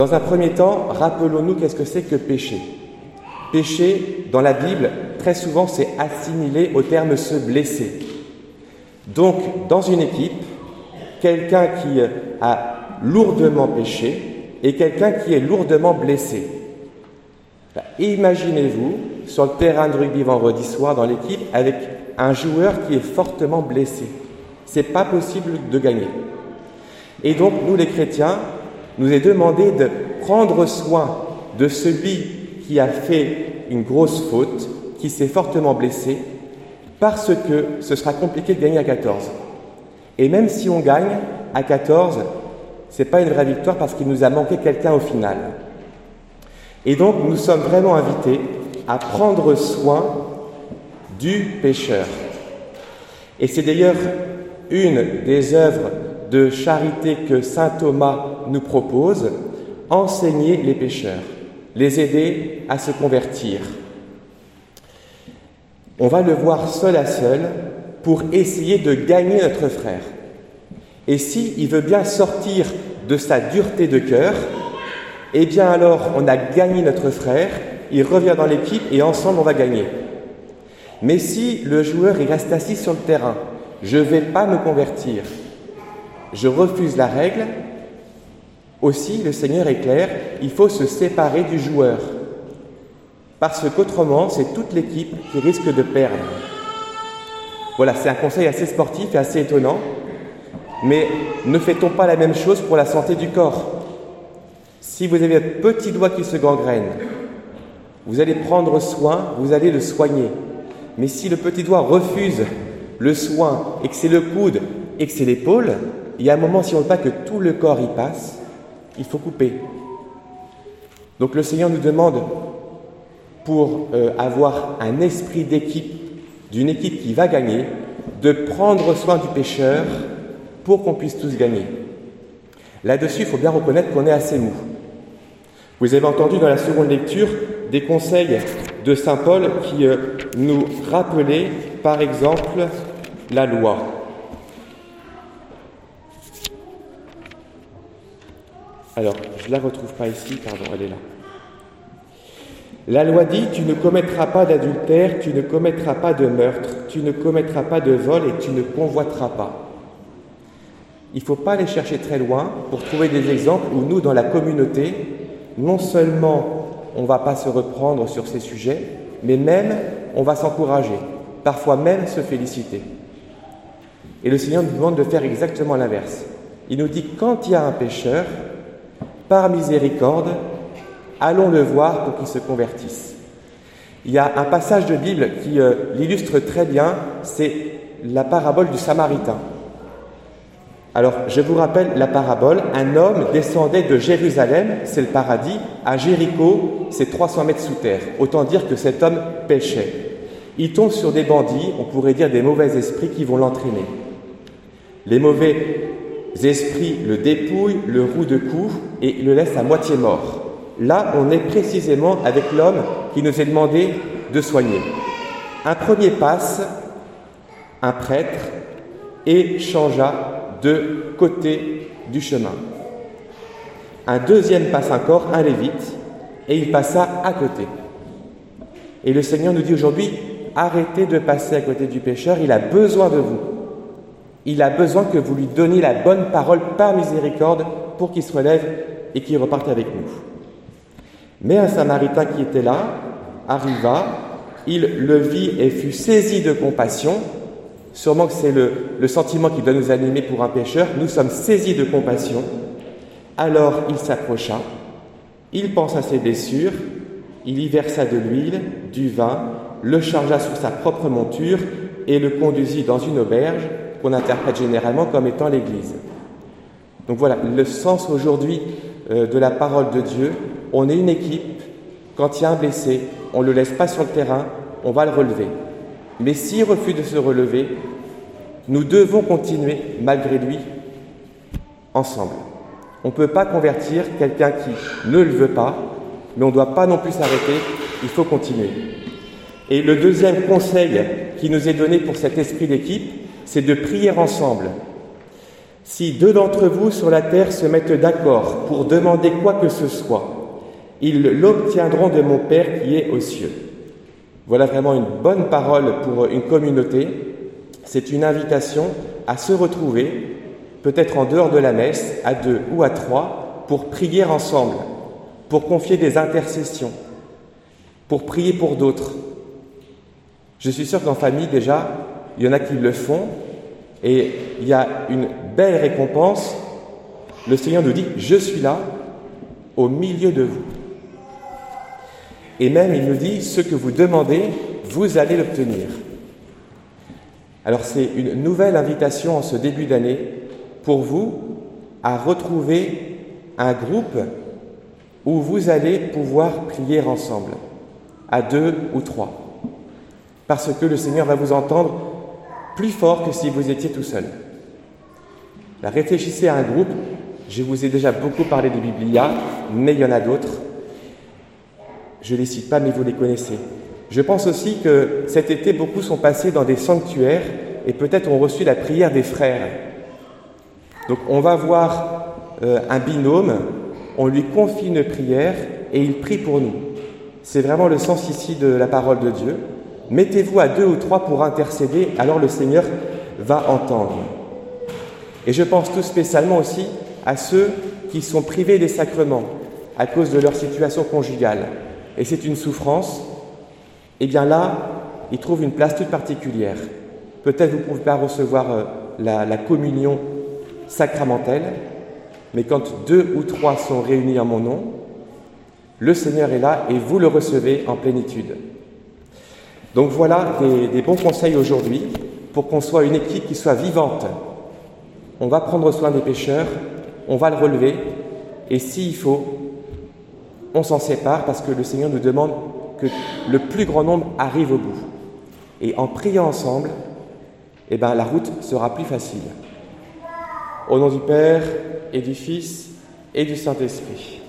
Dans un premier temps, rappelons-nous qu'est-ce que c'est que péché. Péché, dans la Bible, très souvent, c'est assimilé au terme se blesser. Donc, dans une équipe, quelqu'un qui a lourdement péché et quelqu'un qui est lourdement blessé. Imaginez-vous sur le terrain de rugby vendredi soir dans l'équipe avec un joueur qui est fortement blessé. C'est pas possible de gagner. Et donc, nous les chrétiens, nous est demandé de prendre soin de celui qui a fait une grosse faute, qui s'est fortement blessé, parce que ce sera compliqué de gagner à 14. Et même si on gagne à 14, ce n'est pas une vraie victoire parce qu'il nous a manqué quelqu'un au final. Et donc nous sommes vraiment invités à prendre soin du pécheur. Et c'est d'ailleurs une des œuvres de charité que Saint Thomas nous propose, enseigner les pécheurs, les aider à se convertir. On va le voir seul à seul pour essayer de gagner notre frère. Et s'il il veut bien sortir de sa dureté de cœur, eh bien alors on a gagné notre frère, il revient dans l'équipe et ensemble on va gagner. Mais si le joueur il reste assis sur le terrain, je ne vais pas me convertir, je refuse la règle, aussi le Seigneur est clair, il faut se séparer du joueur. Parce qu'autrement, c'est toute l'équipe qui risque de perdre. Voilà, c'est un conseil assez sportif et assez étonnant, mais ne fait-on pas la même chose pour la santé du corps? Si vous avez un petit doigt qui se gangrène, vous allez prendre soin, vous allez le soigner. Mais si le petit doigt refuse le soin et que c'est le coude et que c'est l'épaule, il y a un moment, si on ne veut pas que tout le corps y passe, il faut couper. Donc le Seigneur nous demande, pour euh, avoir un esprit d'équipe, d'une équipe qui va gagner, de prendre soin du pécheur pour qu'on puisse tous gagner. Là-dessus, il faut bien reconnaître qu'on est assez mou. Vous avez entendu dans la seconde lecture des conseils de Saint Paul qui euh, nous rappelaient, par exemple, la loi. Alors, je ne la retrouve pas ici, pardon, elle est là. La loi dit, tu ne commettras pas d'adultère, tu ne commettras pas de meurtre, tu ne commettras pas de vol et tu ne convoiteras pas. Il ne faut pas aller chercher très loin pour trouver des exemples où nous, dans la communauté, non seulement on ne va pas se reprendre sur ces sujets, mais même on va s'encourager, parfois même se féliciter. Et le Seigneur nous demande de faire exactement l'inverse. Il nous dit, quand il y a un pécheur, par miséricorde, allons le voir pour qu'il se convertisse. Il y a un passage de Bible qui euh, l'illustre très bien, c'est la parabole du Samaritain. Alors, je vous rappelle la parabole. Un homme descendait de Jérusalem, c'est le paradis, à Jéricho, c'est 300 mètres sous terre. Autant dire que cet homme péchait. Il tombe sur des bandits, on pourrait dire des mauvais esprits qui vont l'entraîner. Les mauvais esprits le dépouillent, le rouent de coups et le laissent à moitié mort. Là, on est précisément avec l'homme qui nous est demandé de soigner. Un premier passe, un prêtre, et changea de côté du chemin. Un deuxième passe encore, un lévite, et il passa à côté. Et le Seigneur nous dit aujourd'hui, arrêtez de passer à côté du pécheur, il a besoin de vous. Il a besoin que vous lui donniez la bonne parole par miséricorde pour qu'il se relève et qu'il reparte avec nous. Mais un Samaritain qui était là arriva, il le vit et fut saisi de compassion. Sûrement que c'est le, sentiment qui doit nous animer pour un pécheur. Nous sommes saisis de compassion. Alors il s'approcha, il pensa à ses blessures, il y versa de l'huile, du vin, le chargea sur sa propre monture et le conduisit dans une auberge qu'on interprète généralement comme étant l'Église. Donc voilà, le sens aujourd'hui euh, de la parole de Dieu, on est une équipe, quand il y a un blessé, on ne le laisse pas sur le terrain, on va le relever. Mais s'il refuse de se relever, nous devons continuer malgré lui ensemble. On ne peut pas convertir quelqu'un qui ne le veut pas, mais on ne doit pas non plus s'arrêter, il faut continuer. Et le deuxième conseil qui nous est donné pour cet esprit d'équipe, c'est de prier ensemble. Si deux d'entre vous sur la terre se mettent d'accord pour demander quoi que ce soit, ils l'obtiendront de mon Père qui est aux cieux. Voilà vraiment une bonne parole pour une communauté. C'est une invitation à se retrouver, peut-être en dehors de la messe, à deux ou à trois, pour prier ensemble, pour confier des intercessions, pour prier pour d'autres. Je suis sûr qu'en famille, déjà, il y en a qui le font, et il y a une belle récompense. Le Seigneur nous dit, je suis là, au milieu de vous. Et même, il nous dit, ce que vous demandez, vous allez l'obtenir. Alors c'est une nouvelle invitation en ce début d'année pour vous à retrouver un groupe où vous allez pouvoir prier ensemble, à deux ou trois, parce que le Seigneur va vous entendre plus fort que si vous étiez tout seul. réfléchissez à un groupe. Je vous ai déjà beaucoup parlé de Biblia, mais il y en a d'autres. Je ne les cite pas, mais vous les connaissez. Je pense aussi que cet été, beaucoup sont passés dans des sanctuaires et peut-être ont reçu la prière des frères. Donc on va voir euh, un binôme, on lui confie une prière et il prie pour nous. C'est vraiment le sens ici de la parole de Dieu. Mettez-vous à deux ou trois pour intercéder, alors le Seigneur va entendre. Et je pense tout spécialement aussi à ceux qui sont privés des sacrements à cause de leur situation conjugale. Et c'est une souffrance. Eh bien là, ils trouvent une place toute particulière. Peut-être vous ne pouvez pas recevoir euh, la communion sacramentelle, mais quand deux ou trois sont réunis en mon nom, le Seigneur est là et vous le recevez en plénitude. Donc voilà des, bons conseils aujourd'hui pour qu'on soit une équipe qui soit vivante. On va prendre soin des pêcheurs, on va le relever, et s'il faut, on s'en sépare parce que le Seigneur nous demande que le plus grand nombre arrive au bout. Et en priant ensemble, eh ben, la route sera plus facile. Au nom du Père et du Fils et du Saint-Esprit.